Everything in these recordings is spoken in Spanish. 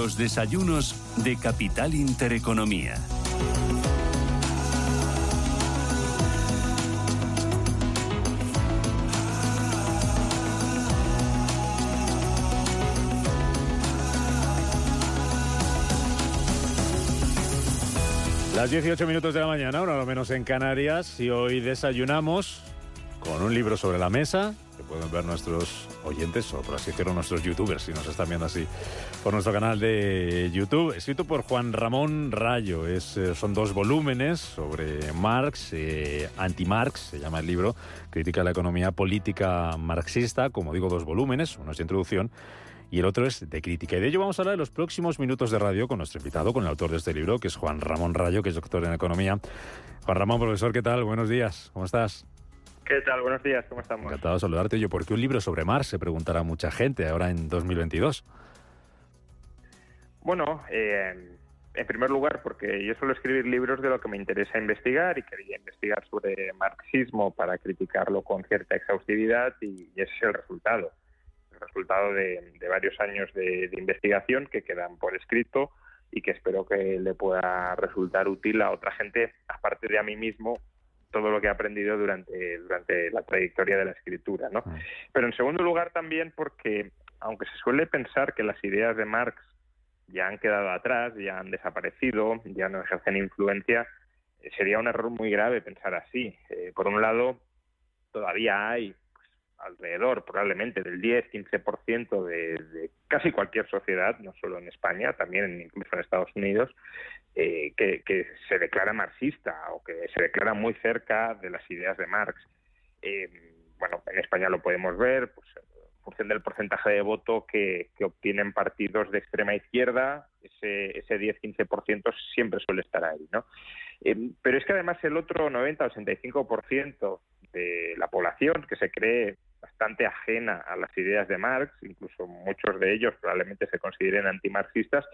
Los desayunos de Capital Intereconomía. Las 18 minutos de la mañana, ahora lo menos en Canarias, y hoy desayunamos con un libro sobre la mesa, que pueden ver nuestros oyentes, o por así decirlo, nuestros youtubers, si nos están viendo así, por nuestro canal de YouTube, escrito por Juan Ramón Rayo. Es, eh, son dos volúmenes sobre Marx, eh, anti-Marx, se llama el libro, Crítica a la economía política marxista, como digo, dos volúmenes, uno es de introducción y el otro es de crítica. Y de ello vamos a hablar en los próximos minutos de radio con nuestro invitado, con el autor de este libro, que es Juan Ramón Rayo, que es doctor en economía. Juan Ramón, profesor, ¿qué tal? Buenos días, ¿cómo estás? ¿Qué tal? Buenos días, ¿cómo estamos? Encantado de saludarte. Yo, ¿por qué un libro sobre Marx? Se preguntará mucha gente ahora en 2022. Bueno, eh, en primer lugar, porque yo suelo escribir libros de lo que me interesa investigar y quería investigar sobre marxismo para criticarlo con cierta exhaustividad y ese es el resultado resultado de, varios años de, investigación que quedan por escrito y que espero que le pueda resultar útil a otra gente, aparte de a mí mismo, todo lo que he aprendido durante, durante la trayectoria de la escritura. ¿no? Mm. Pero en segundo lugar también porque, aunque se suele pensar que las ideas de Marx ya han quedado atrás, ya han desaparecido, ya no ejercen influencia, eh, sería un error muy grave pensar así. Eh, por un lado, todavía hay alrededor probablemente del 10-15% de, de casi cualquier sociedad, no solo en España, también incluso en Estados Unidos, eh, que, se declara marxista o que se declara muy cerca de las ideas de Marx. Eh, bueno, en España lo podemos ver, pues, en función del porcentaje de voto que, obtienen partidos de extrema izquierda, ese, ese 10-15% siempre suele estar ahí, ¿no? Eh, pero es que además el otro 90-85% de la población que se cree bastante ajena a las ideas de Marx, incluso muchos de ellos probablemente se consideren antimarxistas,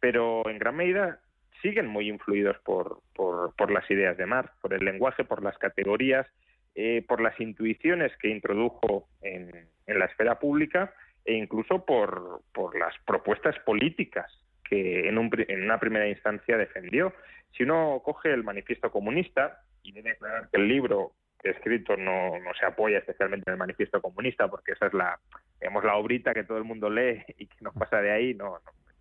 pero en gran medida siguen muy influidos por, por, las ideas de Marx, por el lenguaje, por las categorías, eh, por las intuiciones que introdujo en, en la esfera pública e incluso por, por las propuestas políticas que en, un, en, una primera instancia defendió. Si uno coge el manifiesto comunista, y debe aclarar que el libro escrito no, no se apoya especialmente en el manifiesto comunista, porque esa es la, digamos, la obrita que todo el mundo lee y que no pasa de ahí, no,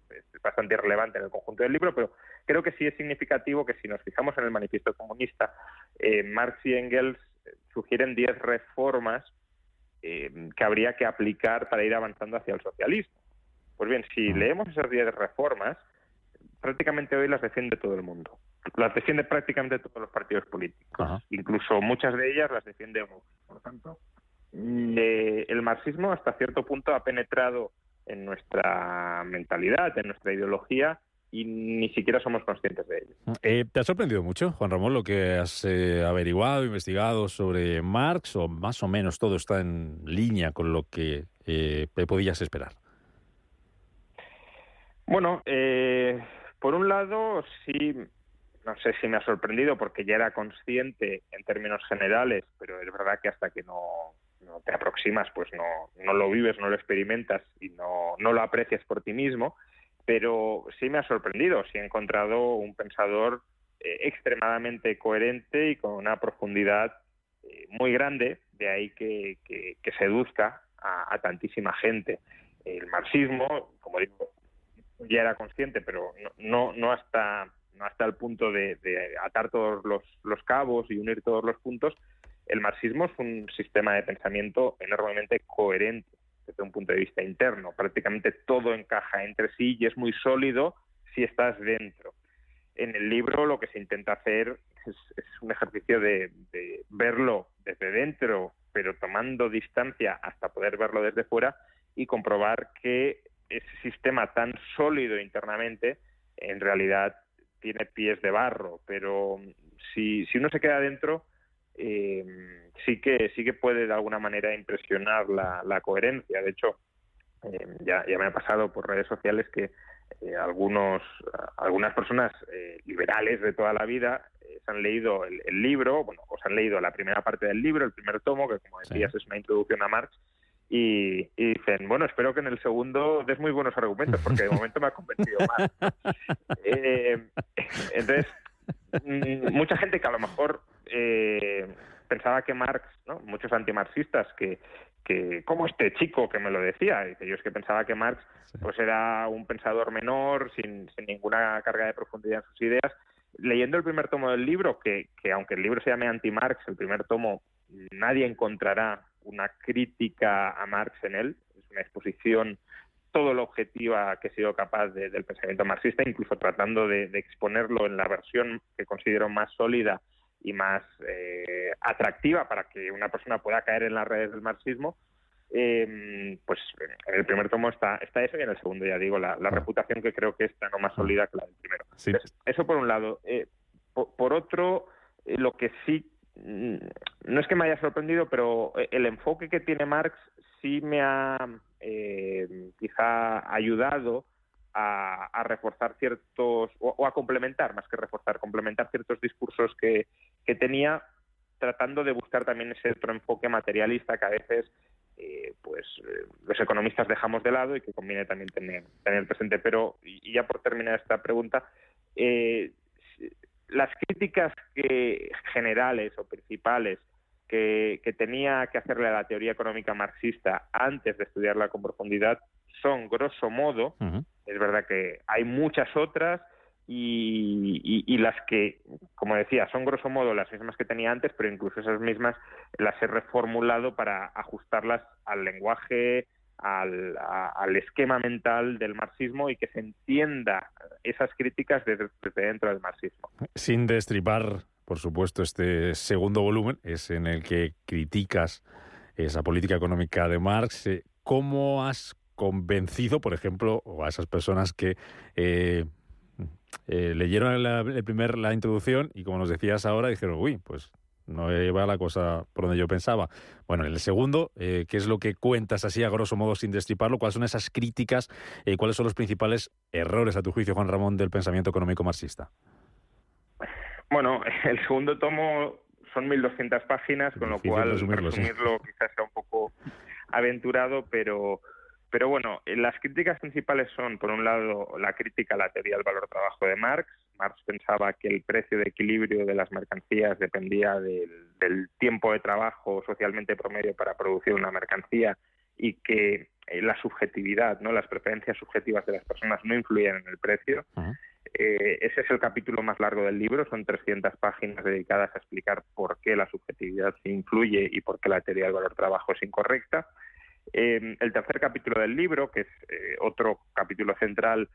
es bastante irrelevante en el conjunto del libro, pero creo que sí es significativo que si nos fijamos en el manifiesto comunista, eh, Marx y Engels sugieren 10 reformas eh, que habría que aplicar para ir avanzando hacia el socialismo. Pues bien, si leemos esas 10 reformas, prácticamente hoy las defiende todo el mundo las defiende prácticamente todos los partidos políticos. Incluso muchas de ellas las defiende Vox. Por lo tanto, eh, el marxismo hasta cierto punto ha penetrado en nuestra mentalidad, en nuestra ideología y ni siquiera somos conscientes de ello. Eh, ¿Te ha sorprendido mucho, Juan Ramón, lo que has eh, averiguado, investigado sobre Marx o más o menos todo está en línea con lo que podías esperar? Bueno, por un lado, sí no sé si me ha sorprendido porque ya era consciente en términos generales, pero es verdad que hasta que no, te aproximas, pues no, no lo vives, no lo experimentas y no, no lo aprecias por ti mismo. Pero sí me ha sorprendido, sí he encontrado un pensador eh, extremadamente coherente y con una profundidad eh, muy grande, de ahí que, que, seduzca a, tantísima gente. El marxismo, como digo, ya era consciente, pero no, no, no hasta no hasta el punto de, atar todos los, cabos y unir todos los puntos, el marxismo es un sistema de pensamiento enormemente coherente desde un punto de vista interno. Prácticamente todo encaja entre sí y es muy sólido si estás dentro. En el libro lo que se intenta hacer es, un ejercicio de, verlo desde dentro, pero tomando distancia hasta poder verlo desde fuera y comprobar que ese sistema tan sólido internamente en realidad tiene pies de barro, pero si, si uno se queda dentro, eh, sí que sí que puede de alguna manera impresionar la, la coherencia. De hecho, eh, ya, ya me ha pasado por redes sociales que eh, algunos algunas personas liberales de toda la vida se han leído el, libro, bueno, o se han leído la primera parte del libro, el primer tomo, que como decías es una introducción a Marx, y, dicen, bueno, espero que en el segundo des muy buenos argumentos, porque de momento me ha convencido más. Eh, entonces, mm, mucha gente que a lo mejor eh, pensaba que Marx, ¿no? muchos antimarxistas que, que, como este chico que me lo decía, y yo es que pensaba que Marx pues era un pensador menor, sin, sin ninguna carga de profundidad en sus ideas, leyendo el primer tomo del libro, que, que aunque el libro se llame anti-Marx, el primer tomo nadie encontrará una crítica a Marx en él, es una exposición todo lo objetiva que he sido capaz del pensamiento marxista, incluso tratando de, exponerlo en la versión que considero más sólida y más eh, atractiva para que una persona pueda caer en las redes del marxismo, eh, pues en el primer tomo está, está eso y en el segundo ya digo la, reputación que creo que está no más sólida que la del primero. eso por un lado. Eh, por, otro, lo que sí no es que me haya sorprendido, pero eh, el enfoque que tiene Marx sí me ha eh, quizá ayudado a, reforzar ciertos, o, a complementar, más que reforzar, complementar ciertos discursos que, que tenía, tratando de buscar también ese otro enfoque materialista que a veces eh, pues los economistas dejamos de lado y que conviene también tener, tener presente. Pero, y, ya por terminar esta pregunta, eh, las críticas que, generales o principales que, tenía que hacerle a la teoría económica marxista antes de estudiarla con profundidad son, grosso modo, es verdad que hay muchas otras y, las que, como decía, son grosso modo las mismas que tenía antes, pero incluso esas mismas las he reformulado para ajustarlas al lenguaje al, esquema mental del marxismo y que se entienda esas críticas desde, dentro del marxismo. Sin destripar, por supuesto, este segundo volumen es en el que criticas esa política económica de Marx. Eh, ¿Cómo has convencido, por ejemplo, a esas personas que eh, eh, leyeron la, el primer, la introducción y, como nos decías ahora, dijeron, uy, pues no iba la cosa por donde yo pensaba. Bueno, en el segundo, eh, ¿qué es lo que cuentas así a grosso modo sin destriparlo? ¿Cuáles son esas críticas y cuáles son los principales errores, a tu juicio, Juan Ramón, del pensamiento económico marxista? Bueno, el segundo tomo son 1.200 páginas, con lo cual resumirlo, quizás sea un poco aventurado, pero pero bueno, eh, las críticas principales son, por un lado, la crítica a la teoría del valor trabajo de Marx. Marx pensaba que el precio de equilibrio de las mercancías dependía del, tiempo de trabajo socialmente promedio para producir una mercancía y que eh, la subjetividad, no las preferencias subjetivas de las personas no influían en el precio. Eh, ese es el capítulo más largo del libro, son 300 páginas dedicadas a explicar por qué la subjetividad se influye y por qué la teoría del valor trabajo es incorrecta. Eh, el tercer capítulo del libro, que es eh, otro capítulo central,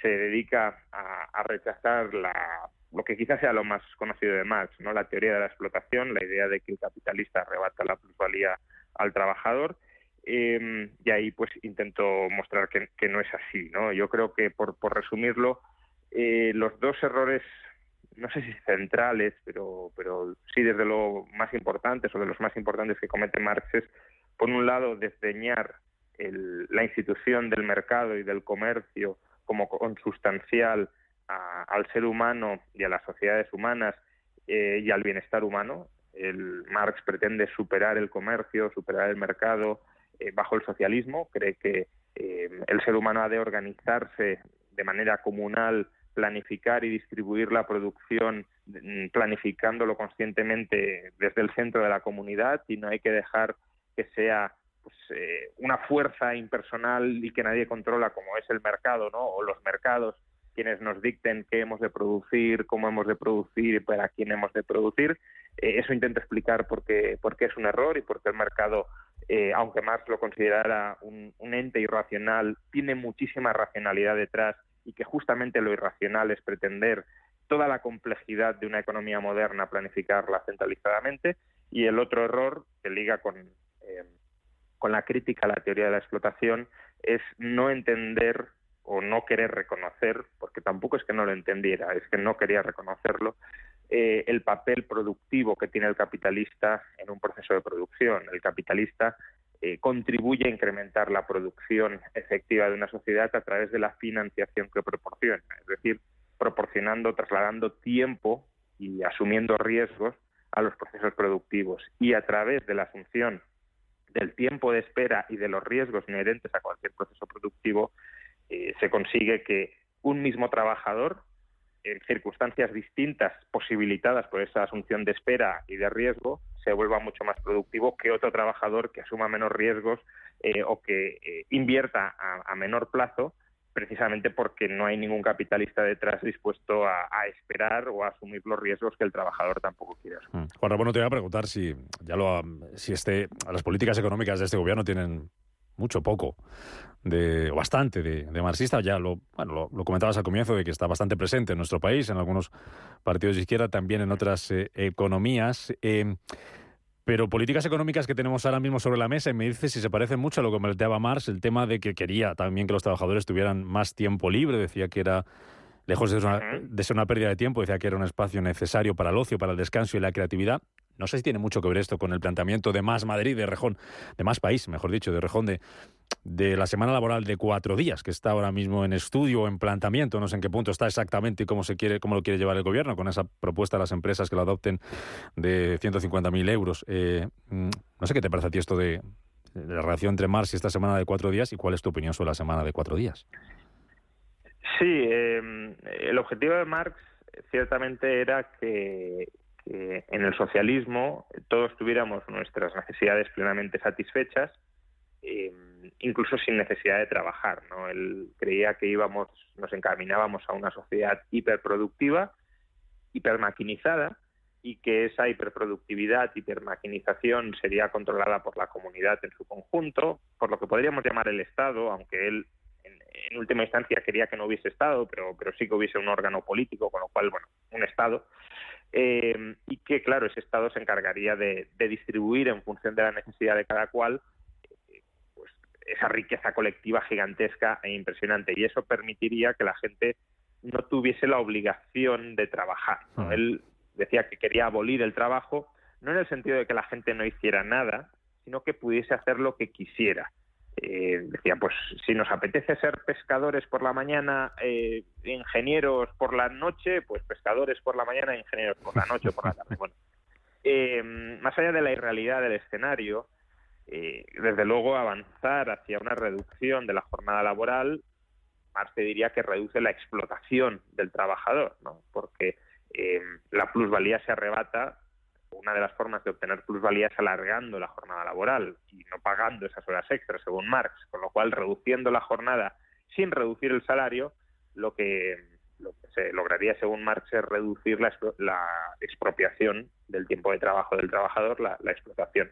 se dedica a, rechazar lo que quizás sea lo más conocido de Marx, ¿no? la teoría de la explotación, la idea de que el capitalista arrebata la plusvalía al trabajador. Eh, y ahí pues intento mostrar que, no es así. ¿no? Yo creo que, por, resumirlo, los dos errores no sé si centrales, pero, pero sí desde lo más importantes o de los más importantes que comete Marx es por un lado, desdeñar la institución del mercado y del comercio como consustancial al ser humano y a las sociedades humanas eh, y al bienestar humano. El Marx pretende superar el comercio, superar el mercado eh, bajo el socialismo. Cree que eh, el ser humano ha de organizarse de manera comunal, planificar y distribuir la producción mm, planificándolo conscientemente desde el centro de la comunidad y no hay que dejar que sea pues, eh, una fuerza impersonal y que nadie controla como es el mercado, ¿no? O los mercados quienes nos dicten qué hemos de producir, cómo hemos de producir y para quién hemos de producir. Eh, eso intento explicar por qué, es un error y por qué el mercado, eh, aunque Marx lo considerara un, ente irracional, tiene muchísima racionalidad detrás y que justamente lo irracional es pretender toda la complejidad de una economía moderna planificarla centralizadamente y el otro error que liga con, con la crítica a la teoría de la explotación es no entender o no querer reconocer, porque tampoco es que no lo entendiera, es que no quería reconocerlo, eh, el papel productivo que tiene el capitalista en un proceso de producción. El capitalista eh, contribuye a incrementar la producción efectiva de una sociedad a través de la financiación que proporciona, es decir, proporcionando, trasladando tiempo y asumiendo riesgos a los procesos productivos y a través de la asunción del tiempo de espera y de los riesgos inherentes a cualquier proceso productivo, eh, se consigue que un mismo trabajador, en circunstancias distintas posibilitadas por esa asunción de espera y de riesgo, se vuelva mucho más productivo que otro trabajador que asuma menos riesgos eh, o que eh, invierta a, menor plazo precisamente porque no hay ningún capitalista detrás dispuesto a, esperar o a asumir los riesgos que el trabajador tampoco quiere asumir. Mm. Juan Ramón, te voy a preguntar si ya lo si este las políticas económicas de este gobierno tienen mucho poco de, o bastante de, marxista. Ya lo, bueno, lo, comentabas al comienzo de que está bastante presente en nuestro país, en algunos partidos de izquierda, también en otras eh, economías. Eh, pero políticas económicas que tenemos ahora mismo sobre la mesa, y me dice si se parece mucho a lo que planteaba Marx, el tema de que quería también que los trabajadores tuvieran más tiempo libre, decía que era, lejos de ser, una, de ser una pérdida de tiempo, decía que era un espacio necesario para el ocio, para el descanso y la creatividad. No sé si tiene mucho que ver esto con el planteamiento de más Madrid, de Rejón, de más país, mejor dicho, de Rejón, de, de la semana laboral de cuatro días, que está ahora mismo en estudio en planteamiento, no sé en qué punto está exactamente y cómo se quiere, cómo lo quiere llevar el gobierno, con esa propuesta a las empresas que lo adopten de 150.000 euros. Eh, mm, no sé qué te parece a ti esto de, la relación entre Marx y esta semana de cuatro días y cuál es tu opinión sobre la semana de cuatro días. Sí, eh, el objetivo de Marx ciertamente era que, que en el socialismo todos tuviéramos nuestras necesidades plenamente satisfechas, eh, incluso sin necesidad de trabajar. ¿no? Él creía que íbamos, nos encaminábamos a una sociedad hiperproductiva, hipermaquinizada, y que esa hiperproductividad, hipermaquinización sería controlada por la comunidad en su conjunto, por lo que podríamos llamar el Estado, aunque él en, última instancia quería que no hubiese Estado, pero, pero sí que hubiese un órgano político, con lo cual, bueno, un Estado, eh, y que, claro, ese Estado se encargaría de, distribuir en función de la necesidad de cada cual eh, pues, esa riqueza colectiva gigantesca e impresionante. Y eso permitiría que la gente no tuviese la obligación de trabajar. Ah. Él decía que quería abolir el trabajo, no en el sentido de que la gente no hiciera nada, sino que pudiese hacer lo que quisiera. Eh, decía, pues si nos apetece ser pescadores por la mañana, eh, ingenieros por la noche, pues pescadores por la mañana, ingenieros por la noche o por la tarde. Bueno, eh, más allá de la irrealidad del escenario, desde luego avanzar hacia una reducción de la jornada laboral, Marx diría que reduce la explotación del trabajador, ¿no? porque la plusvalía se arrebata una de las formas de obtener plusvalía es alargando la jornada laboral y no pagando esas horas extras, según Marx, con lo cual reduciendo la jornada sin reducir el salario, lo que, se lograría, según Marx, es reducir la, expropiación del tiempo de trabajo del trabajador, la, explotación.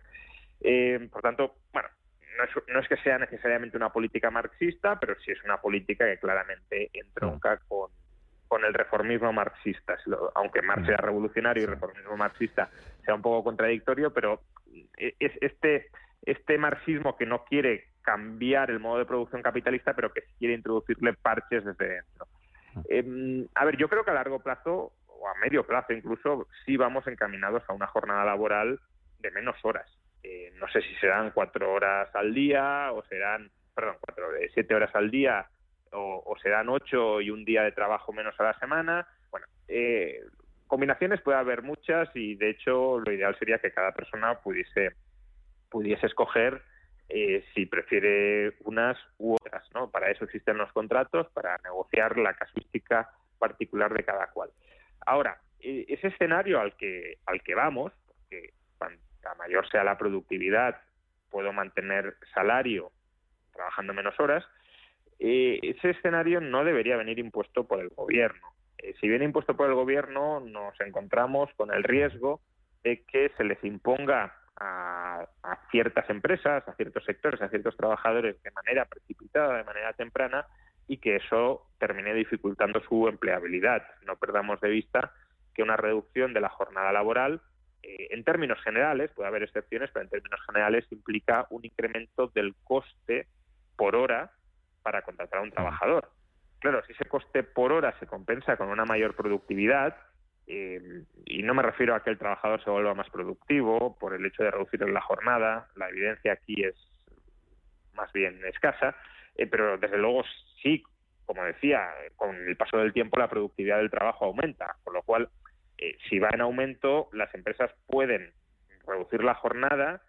Eh, por tanto, bueno, no es, no es, que sea necesariamente una política marxista, pero sí es una política que claramente entronca con con el reformismo marxista, aunque Marx sea revolucionario y reformismo marxista sea un poco contradictorio, pero es este, este marxismo que no quiere cambiar el modo de producción capitalista, pero que quiere introducirle parches desde dentro. Em, a ver, yo creo que a largo plazo, o a medio plazo incluso, sí vamos encaminados a una jornada laboral de menos horas. Eh, no sé si serán cuatro horas al día o serán, perdón, cuatro, siete horas al día o, o serán ocho y un día de trabajo menos a la semana. Bueno, eh, combinaciones puede haber muchas y de hecho lo ideal sería que cada persona pudiese pudiese escoger eh, si prefiere unas u otras, ¿no? Para eso existen los contratos, para negociar la casuística particular de cada cual. Ahora, e, ese escenario al que al que vamos, porque cuanta mayor sea la productividad, puedo mantener salario trabajando menos horas, eh, ese escenario no debería venir impuesto por el gobierno. Eh, si viene impuesto por el gobierno, nos encontramos con el riesgo de que se les imponga a, ciertas empresas, a ciertos sectores, a ciertos trabajadores de manera precipitada, de manera temprana, y que eso termine dificultando su empleabilidad. No perdamos de vista que una reducción de la jornada laboral, eh, en términos generales, puede haber excepciones, pero en términos generales implica un incremento del coste por hora para contratar a un trabajador. Claro, si ese coste por hora se compensa con una mayor productividad, eh, y no me refiero a que el trabajador se vuelva más productivo por el hecho de reducir la jornada, la evidencia aquí es más bien escasa, eh, pero desde luego sí, como decía, con el paso del tiempo la productividad del trabajo aumenta, con lo cual eh, si va en aumento las empresas pueden reducir la jornada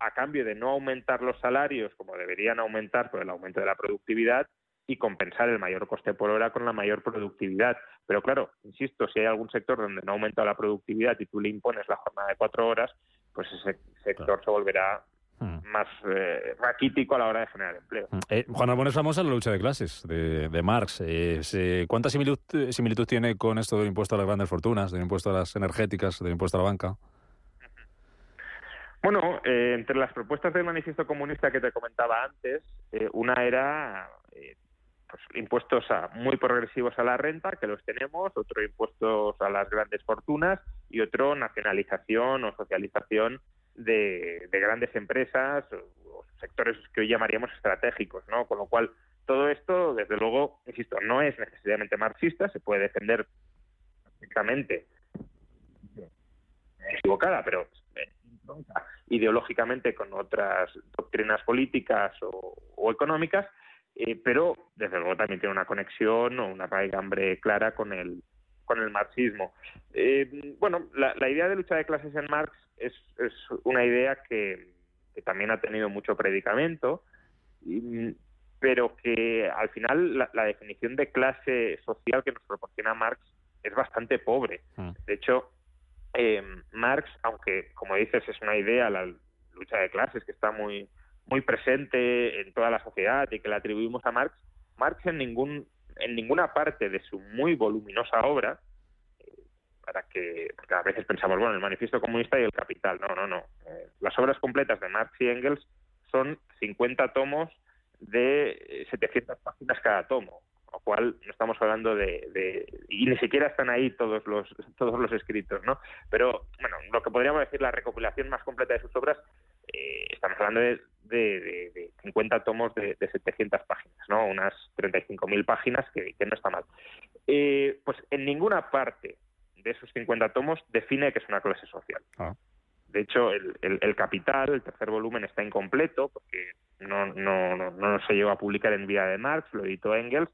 a cambio de no aumentar los salarios como deberían aumentar por el aumento de la productividad y compensar el mayor coste por hora con la mayor productividad. Pero claro, insisto, si hay algún sector donde no aumenta la productividad y tú le impones la jornada de cuatro horas, pues ese sector se volverá hmm. más eh, raquítico a la hora de generar empleo. Hmm. Eh, Juan Arbón es famosa la lucha de clases de, Marx. Eh, ¿Cuánta similitud, similitud, tiene con esto del impuesto a las grandes fortunas, del impuesto a las energéticas, del impuesto a la banca? Bueno, eh, entre las propuestas del manifiesto comunista que te comentaba antes, una era pues, impuestos muy progresivos a la renta, que los tenemos, otro impuestos a las grandes fortunas y otro nacionalización o socialización de, grandes empresas o, sectores que hoy llamaríamos estratégicos, ¿no? Con lo cual, todo esto, desde luego, insisto, no es necesariamente marxista, se puede defender perfectamente equivocada, pero eh, ideológicamente con otras doctrinas políticas o económicas, eh, pero desde luego también tiene una conexión o una raigambre clara con el, con el marxismo. Eh, bueno, la, idea de lucha de clases en Marx es, es una idea que, también ha tenido mucho predicamento, pero que al final la, definición de clase social que nos proporciona Marx es bastante pobre. Mm. De hecho, eh, Marx, aunque como dices es una idea, la lucha de clases que está muy muy presente en toda la sociedad y que le atribuimos a Marx, Marx en ningún en ninguna parte de su muy voluminosa obra, eh, para que porque a veces pensamos, bueno, el manifiesto comunista y el capital, no, no, no. Eh, las obras completas de Marx y Engels son 50 tomos de 700 páginas cada tomo, lo cual no estamos hablando de, de, y ni siquiera están ahí todos los todos los escritos, ¿no? Pero bueno, lo que podríamos decir la recopilación más completa de sus obras eh, estamos hablando de, de, 50 tomos de, 700 páginas, ¿no? Unas 35.000 páginas que, no está mal. Eh, pues en ninguna parte de esos 50 tomos define que es una clase social. Ah. De hecho, el, Capital, el tercer volumen, está incompleto porque no, no, no, se llegó a publicar en vida de Marx, lo editó Engels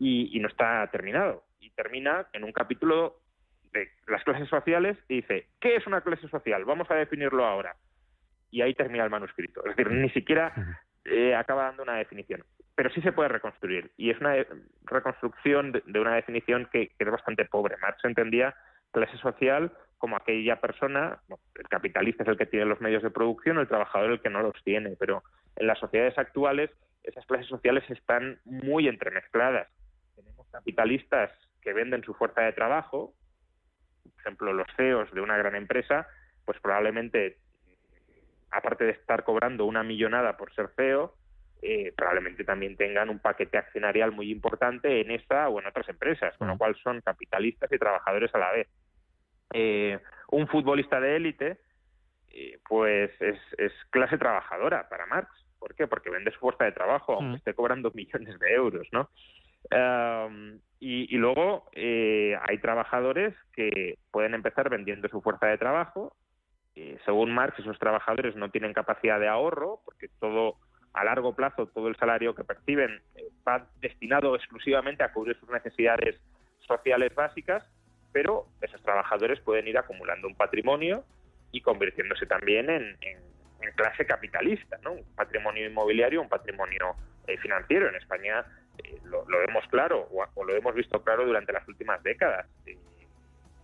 y, y no está terminado. Y termina en un capítulo de las clases sociales y dice, ¿qué es una clase social? Vamos a definirlo ahora y ahí termina el manuscrito. Es decir, ni siquiera eh, acaba dando una definición. Pero sí se puede reconstruir. Y es una reconstrucción de, una definición que, es bastante pobre. Marx entendía clase social como aquella persona, el capitalista es el que tiene los medios de producción, el trabajador el que no los tiene. Pero en las sociedades actuales esas clases sociales están muy entremezcladas. Capitalistas que venden su fuerza de trabajo, por ejemplo, los CEOs de una gran empresa, pues probablemente aparte de estar cobrando una millonada por ser feo, eh, probablemente también tengan un paquete accionarial muy importante en esta o en otras empresas, con lo cual son capitalistas y trabajadores a la vez. Eh, un futbolista de élite, eh, pues es, clase trabajadora para Marx. ¿Por qué? Porque vende su fuerza de trabajo, aunque esté cobrando millones de euros, ¿no? Y, y, luego hay trabajadores que pueden empezar vendiendo su fuerza de trabajo eh, según Marx, esos trabajadores no tienen capacidad de ahorro porque todo a largo plazo todo el salario que perciben eh, va destinado exclusivamente a cubrir sus necesidades sociales básicas, pero esos trabajadores pueden ir acumulando un patrimonio y convirtiéndose también en, clase capitalista, ¿no? Un patrimonio inmobiliario, un patrimonio eh, financiero. En España lo, vemos claro o, lo hemos visto claro durante las últimas décadas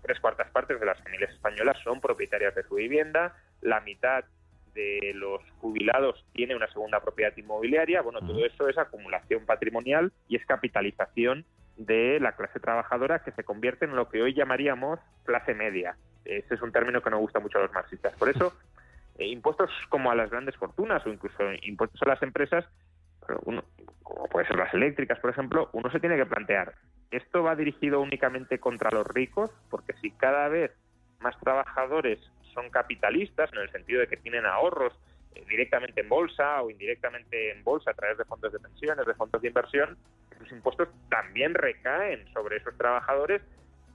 tres cuartas partes de las familias españolas son propietarias de su vivienda, la mitad de los jubilados tiene una segunda propiedad inmobiliaria, bueno, todo eso es acumulación patrimonial y es capitalización de la clase trabajadora que se convierte en lo que hoy llamaríamos clase media. Ese es un término que no gusta mucho a los marxistas. Por eso, eh, impuestos como a las grandes fortunas o incluso impuestos a las empresas, uno, como puede ser las eléctricas, por ejemplo, uno se tiene que plantear, ¿esto va dirigido únicamente contra los ricos? Porque si cada vez más trabajadores son capitalistas, en el sentido de que tienen ahorros eh, directamente en bolsa o indirectamente en bolsa a través de fondos de pensiones, de fondos de inversión, esos impuestos también recaen sobre esos trabajadores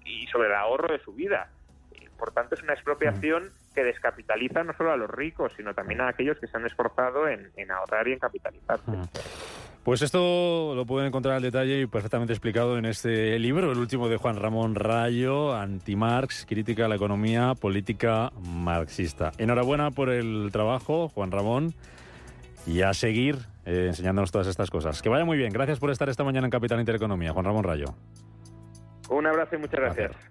y sobre el ahorro de su vida. Eh, por tanto, es una expropiación que descapitaliza no solo a los ricos, sino también a aquellos que se han esforzado en, ahorrar y en capitalizarse. Pues esto lo pueden encontrar al detalle y perfectamente explicado en este libro, el último de Juan Ramón Rayo, Anti-Marx, crítica a la economía política marxista. Enhorabuena por el trabajo, Juan Ramón, y a seguir eh, enseñándonos todas estas cosas. Que vaya muy bien. Gracias por estar esta mañana en Capital Intereconomía, Juan Ramón Rayo. Un abrazo y muchas gracias.